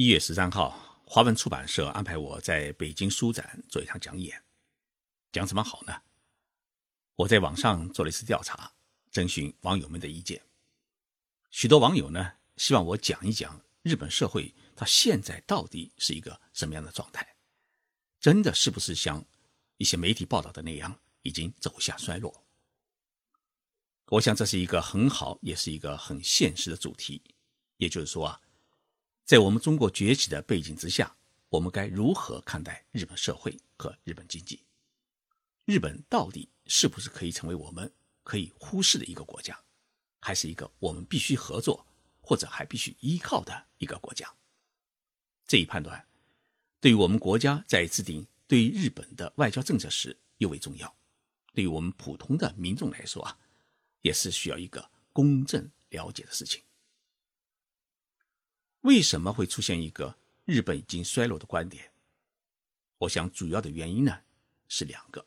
一月十三号，华文出版社安排我在北京书展做一场讲演，讲什么好呢？我在网上做了一次调查，征询网友们的意见。许多网友呢，希望我讲一讲日本社会它现在到底是一个什么样的状态，真的是不是像一些媒体报道的那样，已经走向衰落？我想这是一个很好，也是一个很现实的主题。也就是说啊。在我们中国崛起的背景之下，我们该如何看待日本社会和日本经济？日本到底是不是可以成为我们可以忽视的一个国家，还是一个我们必须合作或者还必须依靠的一个国家？这一判断，对于我们国家在制定对日本的外交政策时尤为重要。对于我们普通的民众来说啊，也是需要一个公正了解的事情。为什么会出现一个日本已经衰落的观点？我想主要的原因呢是两个，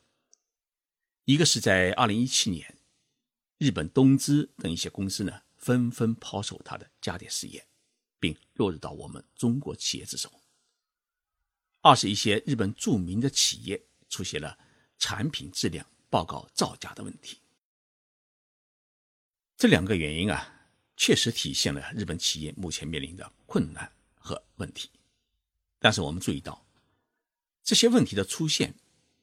一个是在二零一七年，日本东芝等一些公司呢纷纷抛售它的家电事业，并落入到我们中国企业之手；二是一些日本著名的企业出现了产品质量报告造假的问题。这两个原因啊。确实体现了日本企业目前面临的困难和问题，但是我们注意到，这些问题的出现，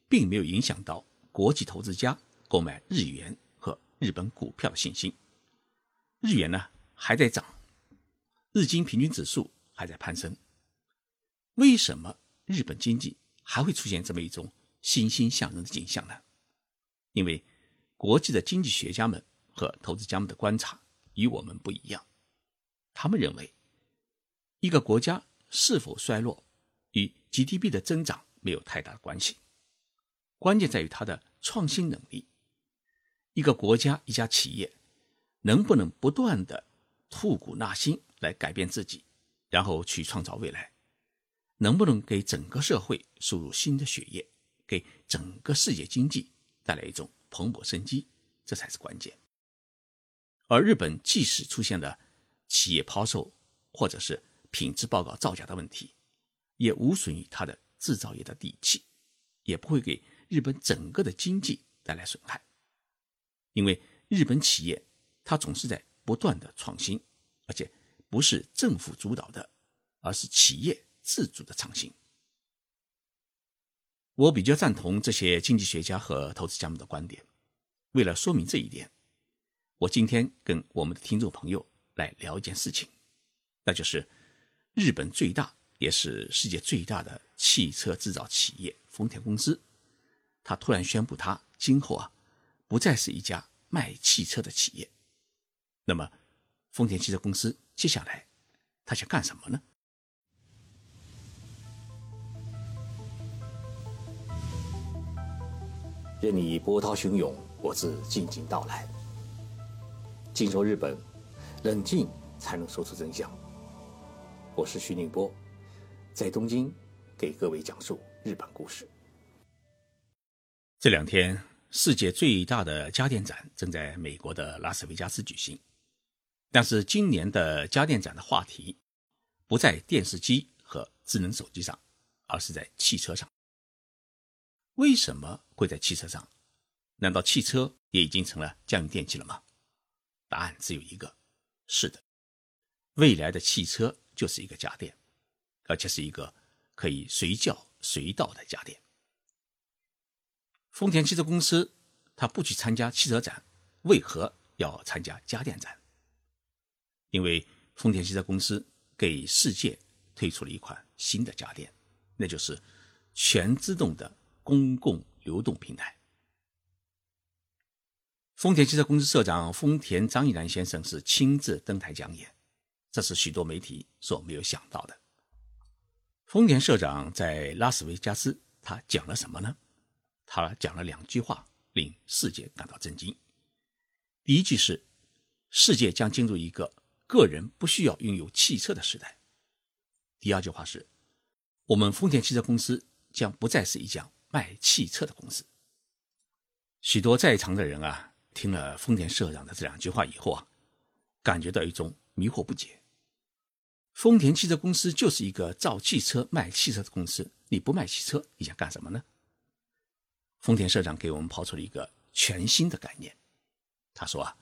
并没有影响到国际投资家购买日元和日本股票的信心。日元呢还在涨，日经平均指数还在攀升。为什么日本经济还会出现这么一种欣欣向荣的景象呢？因为国际的经济学家们和投资家们的观察。与我们不一样，他们认为，一个国家是否衰落与 GDP 的增长没有太大的关系，关键在于它的创新能力。一个国家、一家企业能不能不断的吐骨纳新来改变自己，然后去创造未来，能不能给整个社会输入新的血液，给整个世界经济带来一种蓬勃生机，这才是关键。而日本即使出现了企业抛售或者是品质报告造假的问题，也无损于它的制造业的底气，也不会给日本整个的经济带来损害。因为日本企业它总是在不断的创新，而且不是政府主导的，而是企业自主的创新。我比较赞同这些经济学家和投资家们的观点。为了说明这一点。我今天跟我们的听众朋友来聊一件事情，那就是日本最大也是世界最大的汽车制造企业丰田公司，他突然宣布他今后啊不再是一家卖汽车的企业。那么，丰田汽车公司接下来他想干什么呢？任你波涛汹涌，我自静静到来。静说日本，冷静才能说出真相。我是徐宁波，在东京给各位讲述日本故事。这两天，世界最大的家电展正在美国的拉斯维加斯举行，但是今年的家电展的话题不在电视机和智能手机上，而是在汽车上。为什么会在汽车上？难道汽车也已经成了家用电器了吗？答案只有一个，是的，未来的汽车就是一个家电，而且是一个可以随叫随到的家电。丰田汽车公司，它不去参加汽车展，为何要参加家电展？因为丰田汽车公司给世界推出了一款新的家电，那就是全自动的公共流动平台。丰田汽车公司社长丰田章一郎先生是亲自登台讲演，这是许多媒体所没有想到的。丰田社长在拉斯维加斯，他讲了什么呢？他讲了两句话，令世界感到震惊。第一句是：世界将进入一个个人不需要拥有汽车的时代。第二句话是：我们丰田汽车公司将不再是一家卖汽车的公司。许多在场的人啊。听了丰田社长的这两句话以后啊，感觉到一种迷惑不解。丰田汽车公司就是一个造汽车、卖汽车的公司。你不卖汽车，你想干什么呢？丰田社长给我们抛出了一个全新的概念。他说啊，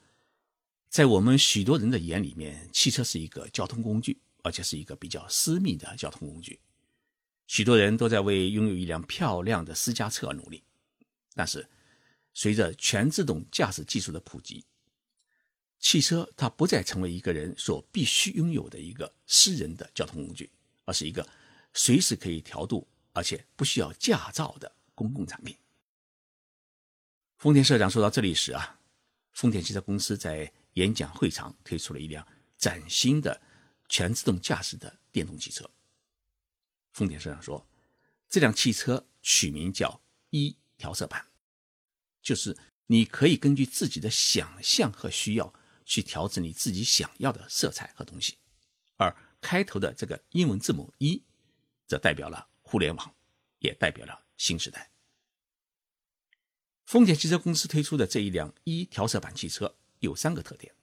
在我们许多人的眼里面，汽车是一个交通工具，而且是一个比较私密的交通工具。许多人都在为拥有一辆漂亮的私家车而努力。但是，随着全自动驾驶技术的普及，汽车它不再成为一个人所必须拥有的一个私人的交通工具，而是一个随时可以调度而且不需要驾照的公共产品。丰田社长说到这里时啊，丰田汽车公司在演讲会场推出了一辆崭新的全自动驾驶的电动汽车。丰田社长说，这辆汽车取名叫“一调色盘”，就是你可以根据自己的想象和需要。去调整你自己想要的色彩和东西，而开头的这个英文字母一，则代表了互联网，也代表了新时代。丰田汽车公司推出的这一辆一调色板汽车有三个特点：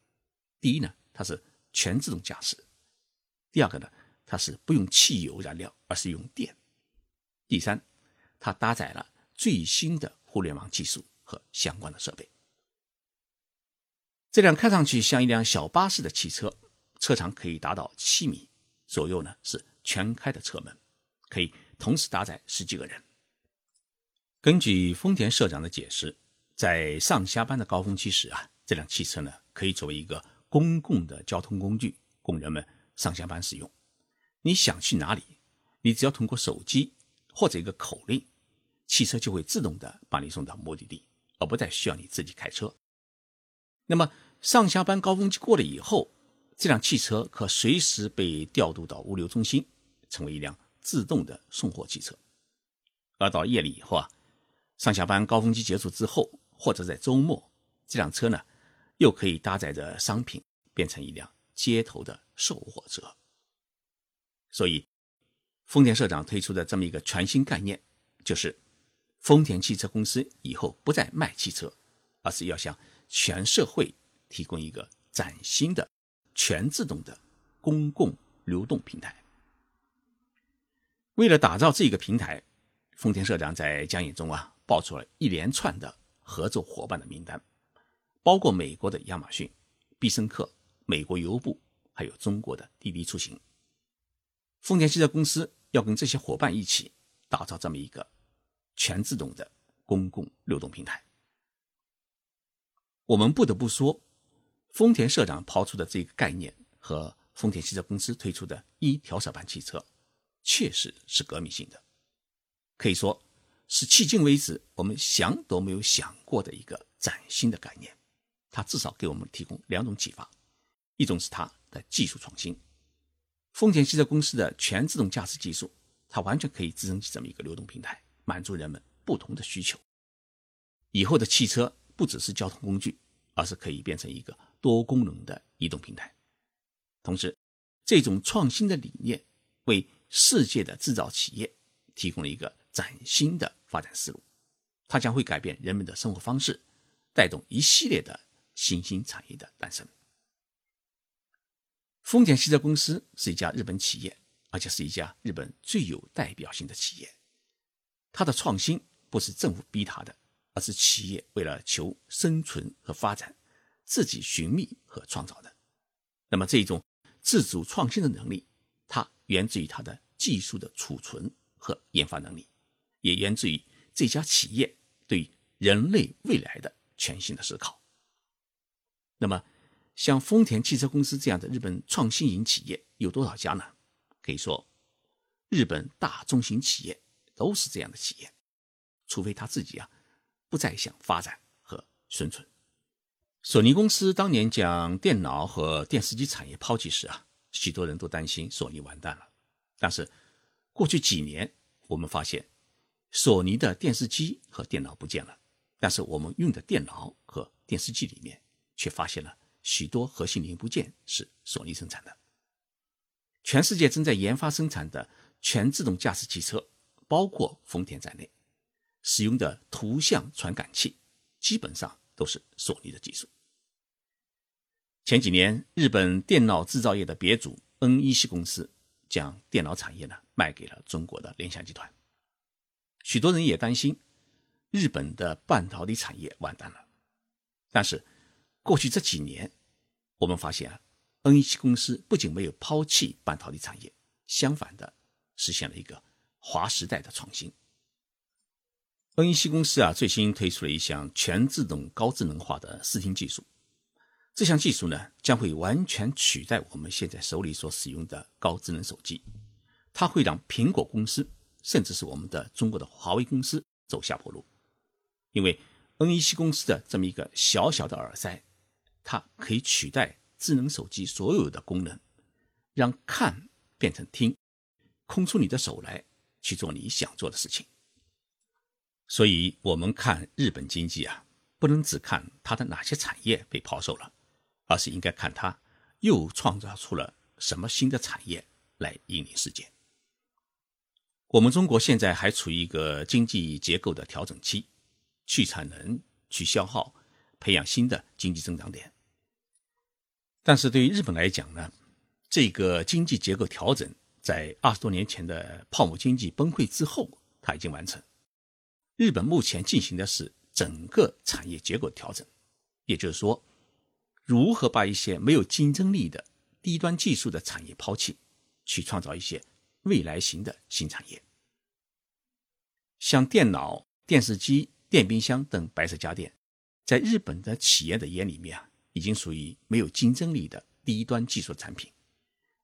第一呢，它是全自动驾驶；第二个呢，它是不用汽油燃料，而是用电；第三，它搭载了最新的互联网技术和相关的设备。这辆看上去像一辆小巴士的汽车，车长可以达到七米左右呢，是全开的车门，可以同时搭载十几个人。根据丰田社长的解释，在上下班的高峰期时啊，这辆汽车呢可以作为一个公共的交通工具，供人们上下班使用。你想去哪里，你只要通过手机或者一个口令，汽车就会自动的把你送到目的地，而不再需要你自己开车。那么，上下班高峰期过了以后，这辆汽车可随时被调度到物流中心，成为一辆自动的送货汽车。而到夜里以后啊，上下班高峰期结束之后，或者在周末，这辆车呢，又可以搭载着商品，变成一辆街头的售货车。所以，丰田社长推出的这么一个全新概念，就是丰田汽车公司以后不再卖汽车，而是要向全社会提供一个崭新的全自动的公共流动平台。为了打造这个平台，丰田社长在讲演中啊报出了一连串的合作伙伴的名单，包括美国的亚马逊、必胜客、美国邮布，还有中国的滴滴出行。丰田汽车公司要跟这些伙伴一起打造这么一个全自动的公共流动平台。我们不得不说，丰田社长抛出的这个概念和丰田汽车公司推出的一调色板汽车，确实是革命性的，可以说是迄今为止我们想都没有想过的一个崭新的概念。它至少给我们提供两种启发：一种是它的技术创新，丰田汽车公司的全自动驾驶技术，它完全可以支撑起这么一个流动平台，满足人们不同的需求。以后的汽车。不只是交通工具，而是可以变成一个多功能的移动平台。同时，这种创新的理念为世界的制造企业提供了一个崭新的发展思路，它将会改变人们的生活方式，带动一系列的新兴产业的诞生。丰田汽车公司是一家日本企业，而且是一家日本最有代表性的企业。它的创新不是政府逼它的。而是企业为了求生存和发展，自己寻觅和创造的。那么，这种自主创新的能力，它源自于它的技术的储存和研发能力，也源自于这家企业对人类未来的全新的思考。那么，像丰田汽车公司这样的日本创新型企业有多少家呢？可以说，日本大中型企业都是这样的企业，除非他自己啊。不再想发展和生存。索尼公司当年将电脑和电视机产业抛弃时啊，许多人都担心索尼完蛋了。但是过去几年，我们发现索尼的电视机和电脑不见了，但是我们用的电脑和电视机里面却发现了许多核心零部件是索尼生产的。全世界正在研发生产的全自动驾驶汽车，包括丰田在内。使用的图像传感器基本上都是索尼的技术。前几年，日本电脑制造业的鼻祖恩伊西公司将电脑产业呢卖给了中国的联想集团。许多人也担心日本的半导体产业完蛋了。但是过去这几年，我们发现啊，恩伊西公司不仅没有抛弃半导体产业，相反的实现了一个划时代的创新。恩伊西公司啊，最新推出了一项全自动高智能化的视听技术。这项技术呢，将会完全取代我们现在手里所使用的高智能手机。它会让苹果公司，甚至是我们的中国的华为公司走下坡路。因为 N E C 公司的这么一个小小的耳塞，它可以取代智能手机所有的功能，让看变成听，空出你的手来去做你想做的事情。所以，我们看日本经济啊，不能只看它的哪些产业被抛售了，而是应该看它又创造出了什么新的产业来引领世界。我们中国现在还处于一个经济结构的调整期，去产能、去消耗，培养新的经济增长点。但是对于日本来讲呢，这个经济结构调整在二十多年前的泡沫经济崩溃之后，它已经完成。日本目前进行的是整个产业结构调整，也就是说，如何把一些没有竞争力的低端技术的产业抛弃，去创造一些未来型的新产业。像电脑、电视机、电冰箱等白色家电，在日本的企业的眼里面啊，已经属于没有竞争力的低端技术产品，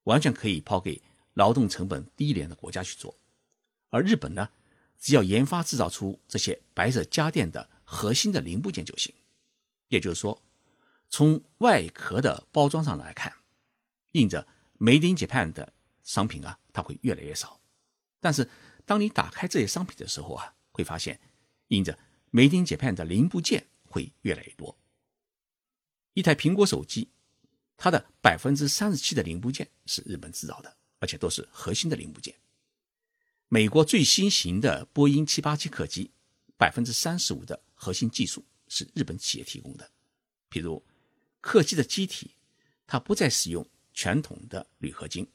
完全可以抛给劳动成本低廉的国家去做，而日本呢？只要研发制造出这些白色家电的核心的零部件就行。也就是说，从外壳的包装上来看，印着 “Made in Japan” 的商品啊，它会越来越少。但是，当你打开这些商品的时候啊，会发现印着 “Made in Japan” 的零部件会越来越多。一台苹果手机，它的百分之三十七的零部件是日本制造的，而且都是核心的零部件。美国最新型的波音七八七客机，百分之三十五的核心技术是日本企业提供的。比如，客机的机体，它不再使用传统的铝合金，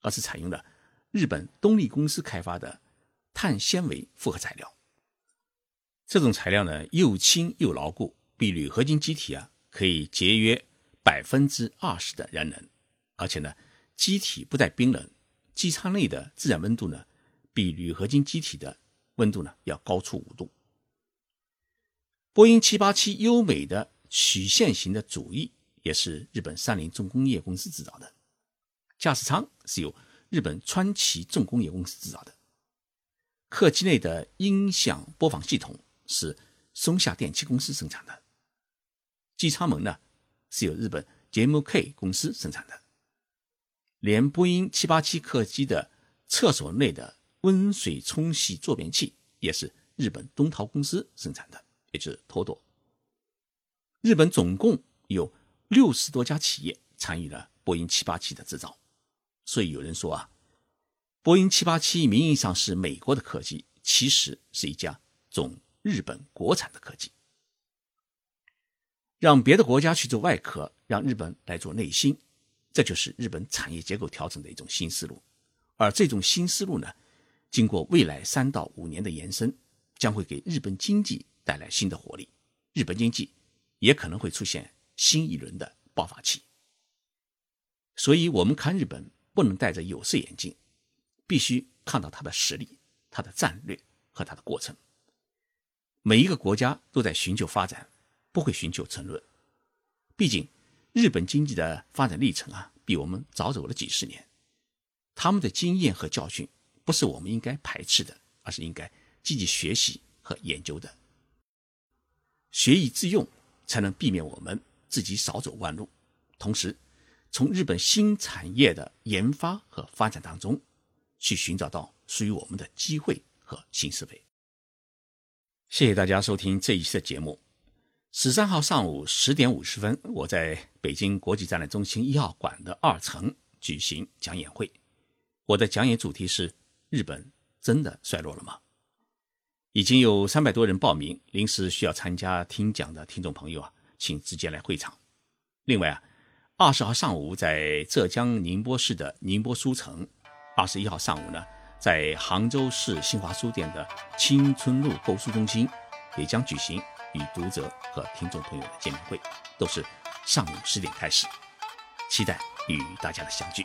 而是采用了日本东丽公司开发的碳纤维复合材料。这种材料呢，又轻又牢固，比铝合金机体啊可以节约百分之二十的燃能，而且呢，机体不带冰冷，机舱内的自然温度呢。比铝合金机体的温度呢要高出五度。波音七八七优美的曲线型的主翼也是日本三菱重工业公司制造的，驾驶舱是由日本川崎重工业公司制造的，客机内的音响播放系统是松下电器公司生产的，机舱门呢是由日本 JMK 公司生产的，连波音七八七客机的厕所内的。温水冲洗坐便器也是日本东陶公司生产的，也就是托朵。日本总共有六十多家企业参与了波音七八七的制造，所以有人说啊，波音七八七名义上是美国的客机，其实是一家总日本国产的客机。让别的国家去做外壳，让日本来做内芯，这就是日本产业结构调整的一种新思路。而这种新思路呢？经过未来三到五年的延伸，将会给日本经济带来新的活力，日本经济也可能会出现新一轮的爆发期。所以，我们看日本不能戴着有色眼镜，必须看到它的实力、它的战略和它的过程。每一个国家都在寻求发展，不会寻求沉沦。毕竟，日本经济的发展历程啊，比我们早走了几十年，他们的经验和教训。不是我们应该排斥的，而是应该积极学习和研究的。学以致用，才能避免我们自己少走弯路。同时，从日本新产业的研发和发展当中，去寻找到属于我们的机会和新思维。谢谢大家收听这一期的节目。十三号上午十点五十分，我在北京国际展览中心一号馆的二层举行讲演会。我的讲演主题是。日本真的衰落了吗？已经有三百多人报名，临时需要参加听讲的听众朋友啊，请直接来会场。另外啊，二十号上午在浙江宁波市的宁波书城，二十一号上午呢，在杭州市新华书店的青春路购书中心也将举行与读者和听众朋友的见面会，都是上午十点开始，期待与大家的相聚。